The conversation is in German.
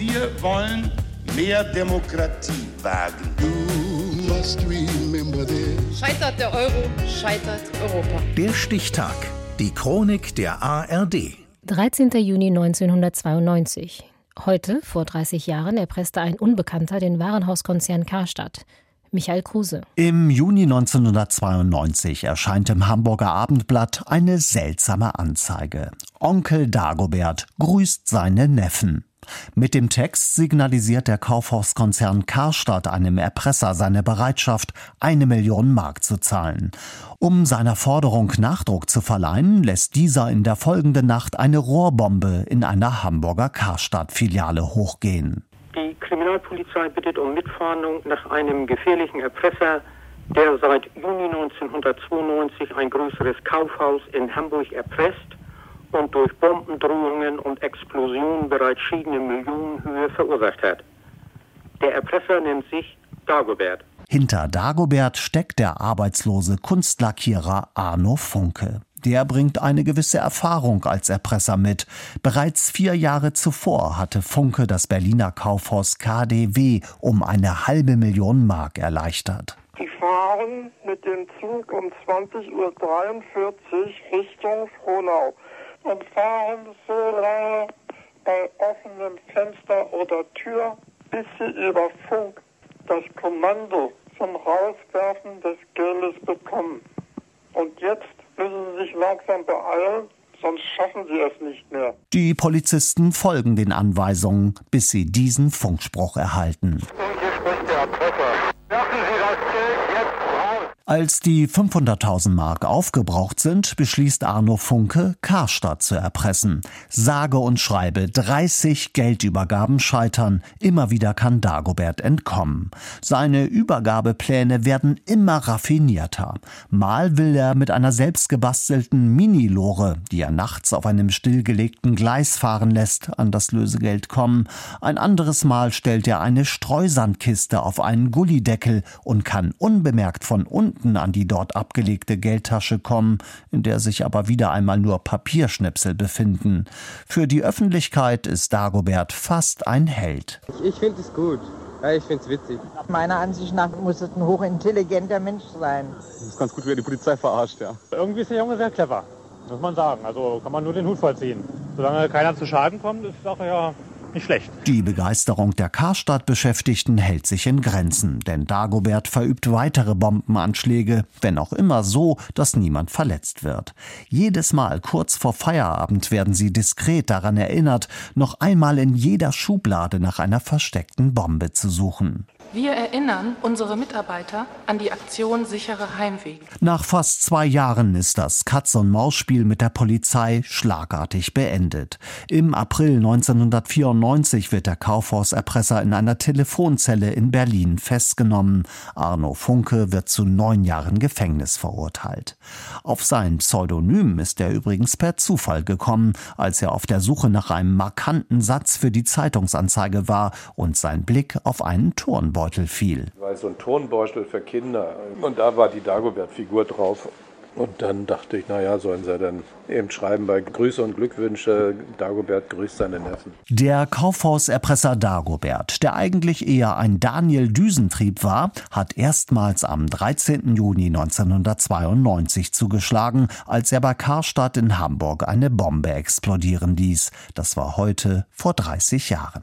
Wir wollen mehr Demokratie wagen. Scheitert der Euro, scheitert Europa. Der Stichtag. Die Chronik der ARD. 13. Juni 1992. Heute, vor 30 Jahren, erpresste ein Unbekannter den Warenhauskonzern Karstadt. Michael Kruse. Im Juni 1992 erscheint im Hamburger Abendblatt eine seltsame Anzeige. Onkel Dagobert grüßt seine Neffen. Mit dem Text signalisiert der Kaufhauskonzern Karstadt einem Erpresser seine Bereitschaft, eine Million Mark zu zahlen. Um seiner Forderung Nachdruck zu verleihen, lässt dieser in der folgenden Nacht eine Rohrbombe in einer Hamburger Karstadt-Filiale hochgehen. Die Kriminalpolizei bittet um Mitfahndung nach einem gefährlichen Erpresser, der seit Juni 1992 ein größeres Kaufhaus in Hamburg erpresst und durch Bombendrohungen und Explosionen bereits schiedene Millionenhöhe verursacht hat. Der Erpresser nennt sich Dagobert. Hinter Dagobert steckt der arbeitslose Kunstlackierer Arno Funke. Der bringt eine gewisse Erfahrung als Erpresser mit. Bereits vier Jahre zuvor hatte Funke das Berliner Kaufhaus KDW um eine halbe Million Mark erleichtert. Die fahren mit dem Zug um 20.43 Uhr Richtung Frohnau und fahren so lange bei offenem Fenster oder Tür, bis sie über Funk das Kommando zum Rauswerfen des Geldes bekommen. Und jetzt müssen sie sich langsam beeilen, sonst schaffen sie es nicht mehr. Die Polizisten folgen den Anweisungen, bis sie diesen Funkspruch erhalten. Und hier spricht der Erpresser. Als die 500.000 Mark aufgebraucht sind, beschließt Arno Funke, Karstadt zu erpressen. Sage und schreibe 30 Geldübergaben scheitern. Immer wieder kann Dagobert entkommen. Seine Übergabepläne werden immer raffinierter. Mal will er mit einer selbstgebastelten Mini-Lore, die er nachts auf einem stillgelegten Gleis fahren lässt, an das Lösegeld kommen. Ein anderes Mal stellt er eine Streusandkiste auf einen Gullideckel und kann unbemerkt von unten an die dort abgelegte Geldtasche kommen, in der sich aber wieder einmal nur Papierschnipsel befinden. Für die Öffentlichkeit ist Dagobert fast ein Held. Ich finde es gut. Ja, ich finde es witzig. Meiner Ansicht nach muss es ein hochintelligenter Mensch sein. Das ist ganz gut, wie er die Polizei verarscht, ja. Irgendwie ist der Junge sehr clever, muss man sagen. Also kann man nur den Hut vollziehen. Solange keiner zu Schaden kommt, ist die Sache ja nicht schlecht. Die Begeisterung der Karstadt-Beschäftigten hält sich in Grenzen, denn Dagobert verübt weitere Bombenanschläge, wenn auch immer so, dass niemand verletzt wird. Jedes Mal kurz vor Feierabend werden sie diskret daran erinnert, noch einmal in jeder Schublade nach einer versteckten Bombe zu suchen. Wir erinnern unsere Mitarbeiter an die Aktion Sichere Heimweg. Nach fast zwei Jahren ist das Katz-und-Maus-Spiel mit der Polizei schlagartig beendet. Im April 1994 wird der Kaufhauserpresser in einer Telefonzelle in Berlin festgenommen. Arno Funke wird zu neun Jahren Gefängnis verurteilt. Auf sein Pseudonym ist er übrigens per Zufall gekommen, als er auf der Suche nach einem markanten Satz für die Zeitungsanzeige war und sein Blick auf einen Turnbeutel fiel. War so ein Turnbeutel für Kinder und da war die Dagobert-Figur drauf. Und dann dachte ich, naja, sollen sie dann eben schreiben bei Grüße und Glückwünsche, Dagobert grüßt seine Neffen. Der Kaufhauserpresser Dagobert, der eigentlich eher ein Daniel Düsentrieb war, hat erstmals am 13. Juni 1992 zugeschlagen, als er bei Karstadt in Hamburg eine Bombe explodieren ließ. Das war heute vor 30 Jahren.